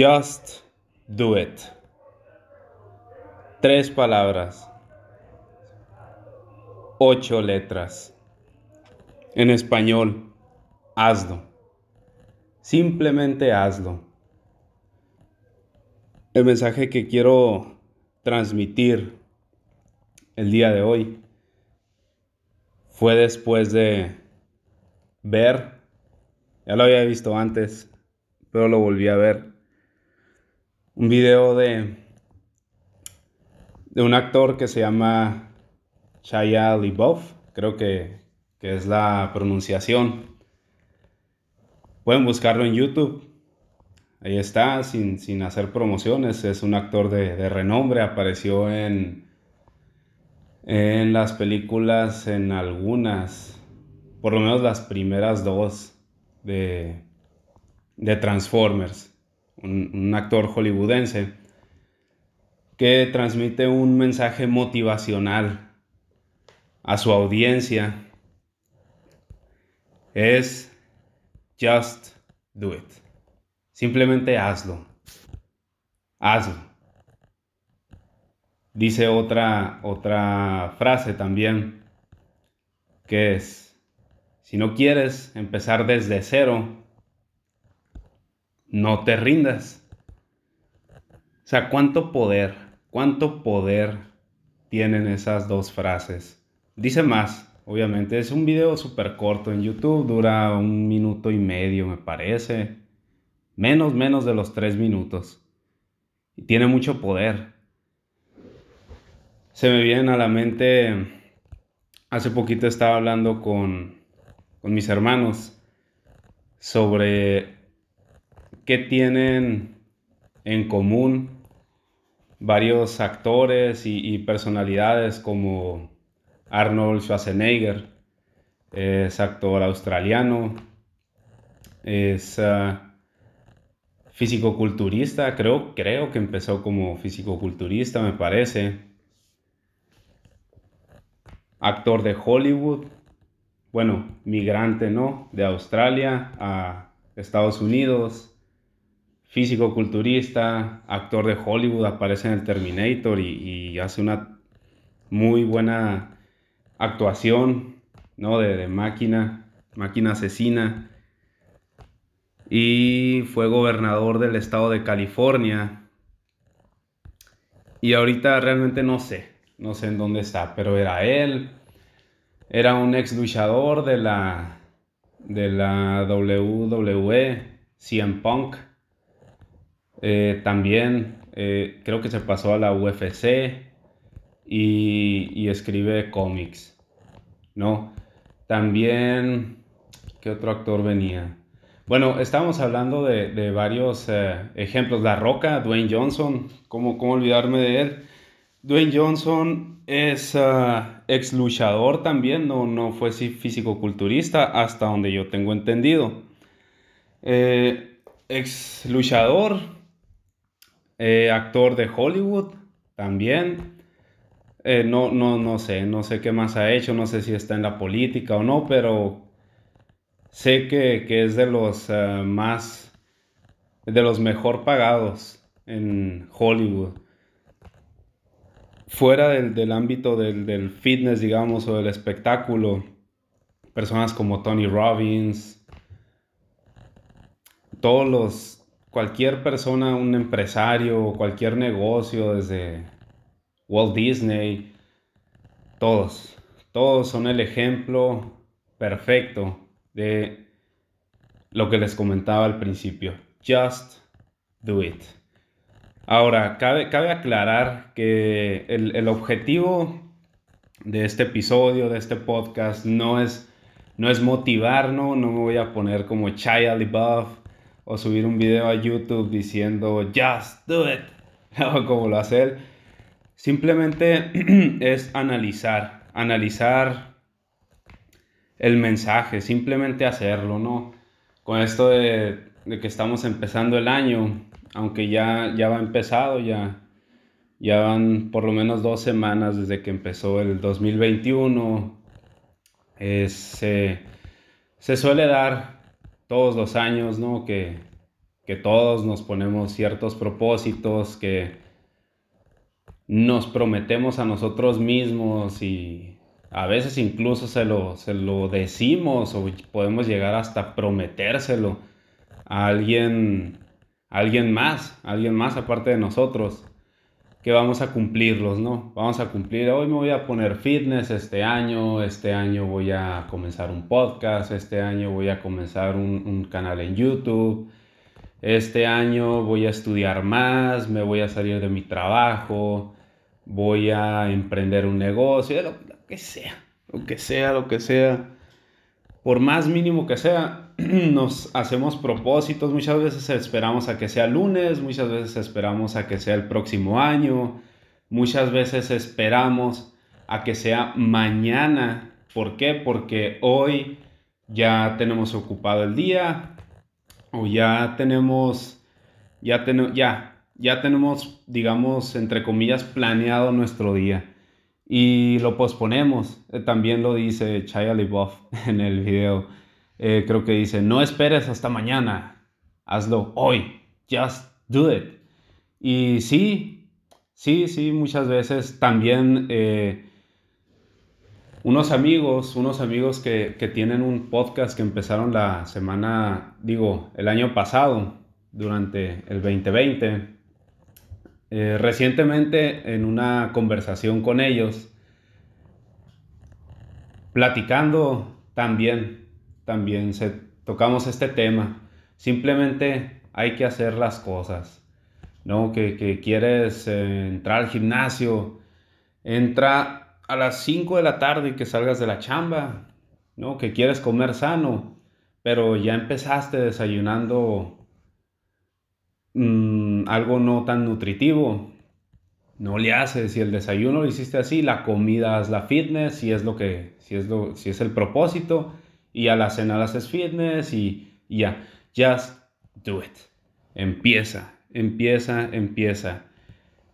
Just do it. Tres palabras. Ocho letras. En español, hazlo. Simplemente hazlo. El mensaje que quiero transmitir el día de hoy fue después de ver, ya lo había visto antes, pero lo volví a ver un video de, de un actor que se llama Shia LaBeouf, creo que, es la pronunciación. Pueden buscarlo en YouTube. Ahí está, sin, hacer promociones. Es un actor de, renombre. Apareció en, en las películas, en algunas, por lo menos las primeras dos de, de Transformers un, actor hollywoodense, que transmite un mensaje motivacional a su audiencia. Es just do it. Simplemente hazlo. Hazlo. Dice otra, otra frase también, que es, si no quieres empezar desde cero, no te rindas. O sea, cuánto poder, cuánto poder tienen esas dos frases. Dice más, obviamente, es un video súper corto en YouTube, dura un minuto y medio, me parece. Menos, menos de los tres minutos. Y tiene mucho poder. Se me viene a la mente, hace poquito estaba hablando con, con mis hermanos sobre ¿Qué tienen en común varios actores y, personalidades como Arnold Schwarzenegger? Es actor australiano, es uh, físico-culturista, creo, creo que empezó como físico-culturista, me parece. Actor de Hollywood, bueno, migrante, ¿no? De Australia a Estados Unidos físico-culturista, actor de Hollywood, aparece en el Terminator y, hace una muy buena actuación, ¿no? De, máquina, máquina asesina. Y fue gobernador del estado de California. Y ahorita realmente no sé, no sé en dónde está, pero era él. Era un ex luchador de la, de la WWE, CM Punk eh, también eh, creo que se pasó a la UFC y, escribe cómics, ¿no? También, ¿qué otro actor venía? Bueno, estábamos hablando de, varios eh, ejemplos. La Roca, Dwayne Johnson, ¿cómo, ¿cómo, olvidarme de él? Dwayne Johnson es ah, ex luchador también, no, no fue físico-culturista hasta donde yo tengo entendido. ex luchador, eh, actor de Hollywood también. Eh, no, no, no sé, no sé qué más ha hecho, no sé si está en la política o no, pero sé que, es de los eh, más, de los mejor pagados en Hollywood. Fuera del, ámbito del, del, fitness, digamos, o del espectáculo, personas como Tony Robbins, todos los cualquier persona, un empresario, cualquier negocio, desde Walt Disney, todos, todos son el ejemplo perfecto de lo que les comentaba al principio. Just do it. Ahora, cabe, cabe aclarar que el, objetivo de este episodio, de este podcast, no es, no es motivarnos, no me voy a poner como Shia LaBeouf o subir un video a YouTube diciendo just do it, como lo hace él. Simplemente es analizar, analizar el mensaje, simplemente hacerlo, ¿no? Con esto de, que estamos empezando el año, aunque ya, ya va empezado, ya, ya van por lo menos dos semanas desde que empezó el 2021. se suele dar todos los años, ¿no? Que, que todos nos ponemos ciertos propósitos, que nos prometemos a nosotros mismos y a veces incluso se lo, se lo decimos o podemos llegar hasta prometérselo a alguien, a alguien más, alguien más aparte de nosotros que vamos a cumplirlos, ¿no? Vamos a cumplir, hoy me voy a poner fitness este año, este año voy a comenzar un podcast, este año voy a comenzar un, canal en YouTube, este año voy a estudiar más, me voy a salir de mi trabajo, voy a emprender un negocio, lo, lo que sea, lo que sea, lo que sea. Por más mínimo que sea, nos hacemos propósitos, muchas veces esperamos a que sea lunes, muchas veces esperamos a que sea el próximo año, muchas veces esperamos a que sea mañana. ¿Por qué? Porque hoy ya tenemos ocupado el día o ya tenemos, ya, ya, ya tenemos, digamos, entre comillas, planeado nuestro día y lo posponemos. Eh, también lo dice Chaya LeBoff en el video eh, creo que dice, no esperes hasta mañana, hazlo hoy, just do it. Y sí, sí, sí, muchas veces también eh, unos amigos, unos amigos que, tienen un podcast que empezaron la semana, digo, el año pasado, durante el 2020, eh, recientemente en una conversación con ellos, platicando también también se, tocamos este tema. Simplemente hay que hacer las cosas. ¿no? Que, quieres eh, entrar al gimnasio, entra a las 5 de la tarde y que salgas de la chamba, ¿no? Que quieres comer sano, pero ya empezaste desayunando mm, algo no tan nutritivo. No le haces, si el desayuno lo hiciste así, la comida es la fitness, si es lo que, si es lo, si es el propósito, y a la cena haces fitness y, ya. Just do it. Empieza, empieza, empieza.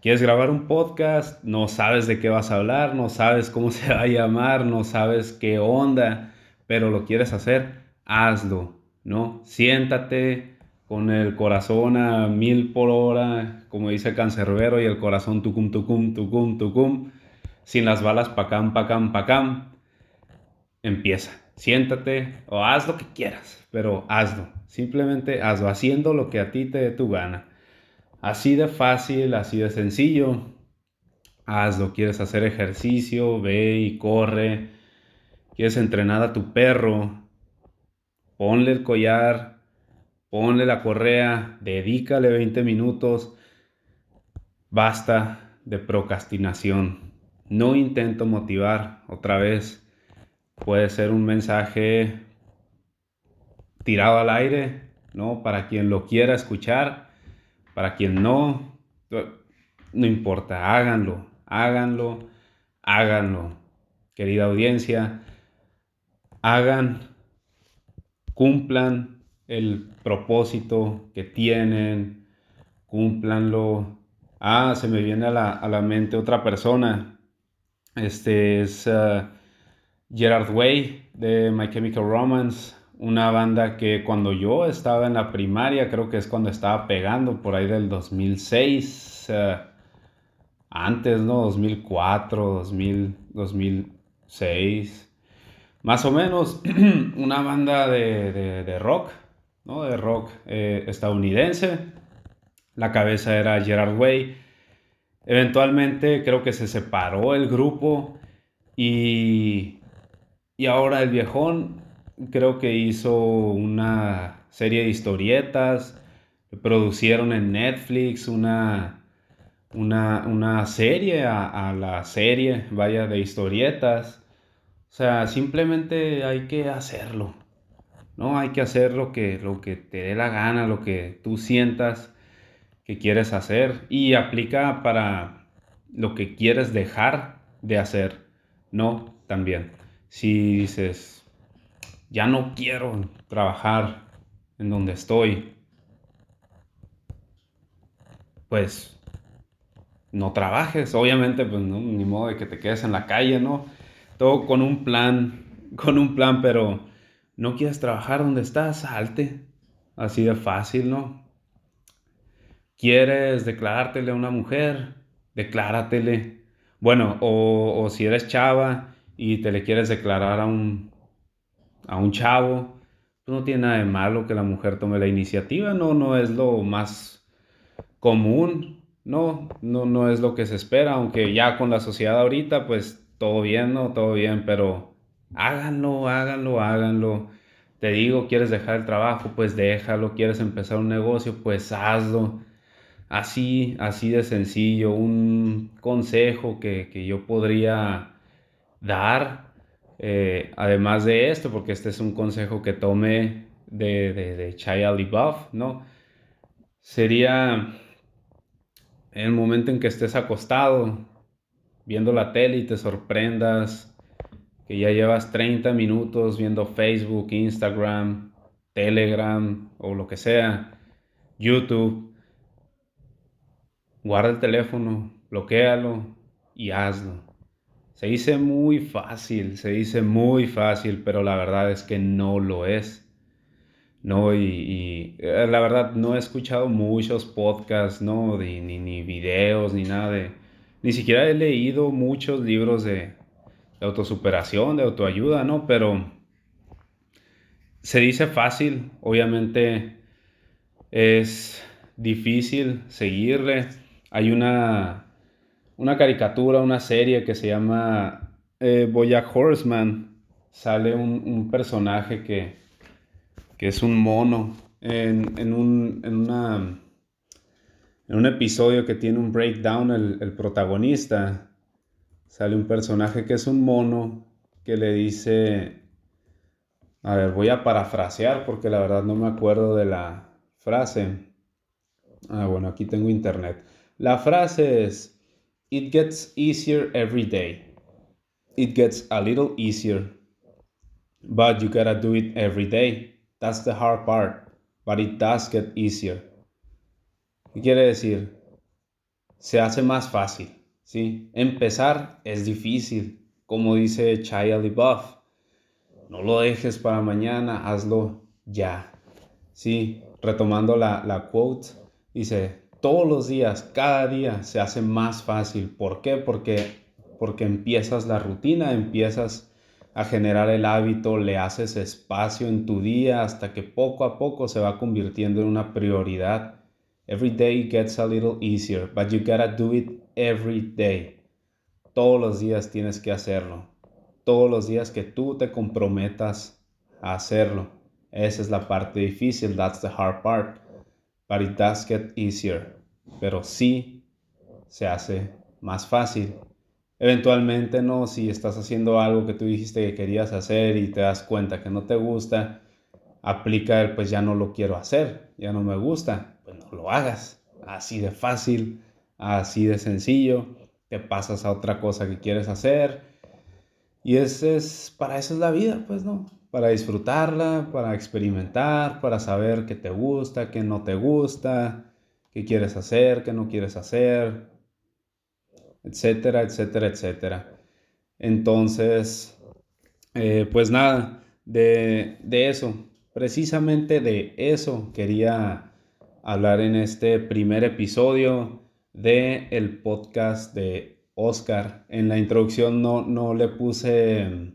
¿Quieres grabar un podcast? No sabes de qué vas a hablar, no sabes cómo se va a llamar, no sabes qué onda, pero lo quieres hacer, hazlo, ¿no? Siéntate con el corazón a mil por hora, como dice Cancerbero, y el corazón tucum, tucum, tucum, tucum, sin las balas pacam, pacam, pacam. Empieza siéntate o haz lo que quieras, pero hazlo. Simplemente hazlo, haciendo lo que a ti te dé tu gana. Así de fácil, así de sencillo. Hazlo. ¿Quieres hacer ejercicio? Ve y corre. ¿Quieres entrenar a tu perro? Ponle el collar, ponle la correa, dedícale 20 minutos. Basta de procrastinación. No intento motivar otra vez Puede ser un mensaje tirado al aire, ¿no? Para quien lo quiera escuchar, para quien no, no importa, háganlo, háganlo, háganlo. Querida audiencia, hagan, cumplan el propósito que tienen, cúmplanlo. Ah, se me viene a la, mente otra persona. Este es... Ah, Gerard Way de My Chemical Romance, una banda que cuando yo estaba en la primaria, creo que es cuando estaba pegando por ahí del 2006, eh, antes, ¿no? 2004, 2000, 2006, más o menos, una banda de, rock, ¿no? De rock eh, estadounidense. La cabeza era Gerard Way. Eventualmente creo que se separó el grupo y y ahora el viejón creo que hizo una serie de historietas, producieron en Netflix una, una, serie a, la serie, vaya, de historietas. O sea, simplemente hay que hacerlo. ¿no? Hay que hacer lo que, lo que te dé la gana, lo que tú sientas que quieres hacer. Y aplica para lo que quieres dejar de hacer, ¿no? También si dices, ya no quiero trabajar en donde estoy, pues no trabajes, obviamente, pues no, ni modo de que te quedes en la calle, ¿no? Todo con un plan, con un plan, pero no quieres trabajar donde estás, salte, así de fácil, ¿no? ¿Quieres declarártele a una mujer? Decláratele. Bueno, o, o si eres chava y te le quieres declarar a un, a un chavo, pues no tiene nada de malo que la mujer tome la iniciativa, no, no es lo más común, no, no, no es lo que se espera, aunque ya con la sociedad ahorita, pues todo bien, ¿no? Todo bien, pero háganlo, háganlo, háganlo. Te digo, quieres dejar el trabajo, pues déjalo, quieres empezar un negocio, pues hazlo. Así, así de sencillo, un consejo que, que yo podría dar, eh, además de esto, porque este es un consejo que tomé de, de, de Chaya ¿no? Sería el momento en que estés acostado, viendo la tele y te sorprendas que ya llevas 30 minutos viendo Facebook, Instagram, Telegram o lo que sea, YouTube. Guarda el teléfono, bloquealo y hazlo. Se dice muy fácil, se dice muy fácil, pero la verdad es que no lo es. No, y, eh, la verdad no he escuchado muchos podcasts, no, ni, ni videos, ni nada de... Ni siquiera he leído muchos libros de, de autosuperación, de autoayuda, ¿no? Pero se dice fácil, obviamente es difícil seguirle. Hay una una caricatura, una serie que se llama eh, Horseman. Sale un, personaje que, que, es un mono en, un, en, una, en un episodio que tiene un breakdown el, el protagonista. Sale un personaje que es un mono que le dice, a ver, voy a parafrasear porque la verdad no me acuerdo de la frase. Ah, bueno, aquí tengo internet. La frase es, It gets easier every day. It gets a little easier. But you gotta do it every day. That's the hard part. But it does get easier. ¿Qué quiere decir? Se hace más fácil. ¿sí? Empezar es difícil. Como dice Chaya LeBuff. No lo dejes para mañana, hazlo ya. Sí, retomando la, la quote, dice, todos los días, cada día se hace más fácil. ¿Por qué? Porque, porque empiezas la rutina, empiezas a generar el hábito, le haces espacio en tu día hasta que poco a poco se va convirtiendo en una prioridad. Every day gets a little easier, but you gotta do it every day. Todos los días tienes que hacerlo. Todos los días que tú te comprometas a hacerlo. Esa es la parte difícil, that's the hard part but it does get easier. Pero sí se hace más fácil. Eventualmente, no, si estás haciendo algo que tú dijiste que querías hacer y te das cuenta que no te gusta, aplica el pues ya no lo quiero hacer, ya no me gusta, pues no lo hagas. Así de fácil, así de sencillo, te pasas a otra cosa que quieres hacer. Y ese es, para eso es la vida, pues no para disfrutarla, para experimentar, para saber qué te gusta, qué no te gusta, qué quieres hacer, qué no quieres hacer, etcétera, etcétera, etcétera. Entonces, eh, pues nada, de, de eso, precisamente de eso quería hablar en este primer episodio de el podcast de Oscar. En la introducción no, no le puse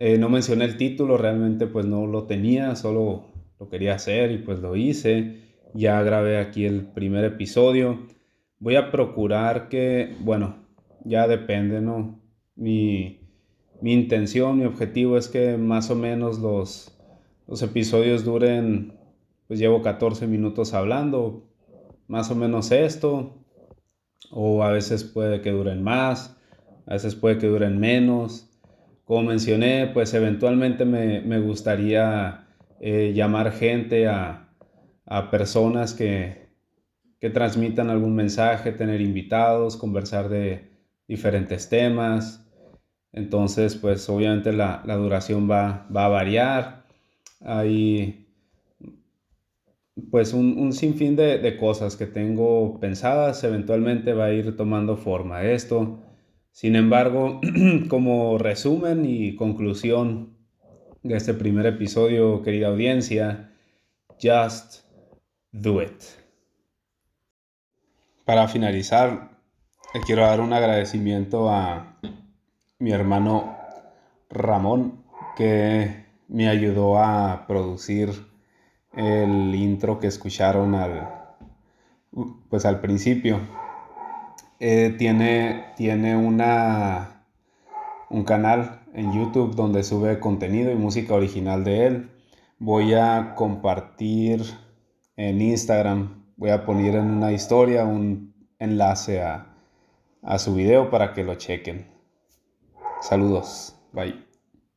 eh, no mencioné el título, realmente pues no lo tenía, solo lo quería hacer y pues lo hice. Ya grabé aquí el primer episodio. Voy a procurar que, bueno, ya depende, ¿no? Mi, mi intención, mi objetivo es que más o menos los, los episodios duren, pues llevo 14 minutos hablando, más o menos esto, o a veces puede que duren más, a veces puede que duren menos. Como mencioné, pues eventualmente me, gustaría eh, llamar gente a, personas que, transmitan algún mensaje, tener invitados, conversar de diferentes temas. Entonces, pues obviamente la, duración va, a variar. Hay pues un, sinfín de, de, cosas que tengo pensadas. Eventualmente va a ir tomando forma esto. Sin embargo, como resumen y conclusión de este primer episodio, querida audiencia, just do it. para finalizar, le quiero dar un agradecimiento a mi hermano Ramón, que me ayudó a producir el intro que escucharon al, pues al principio. Eh, tiene, tiene una, un canal en YouTube donde sube contenido y música original de él. Voy a compartir en Instagram, voy a poner en una historia un enlace a, a su video para que lo chequen. Saludos, bye.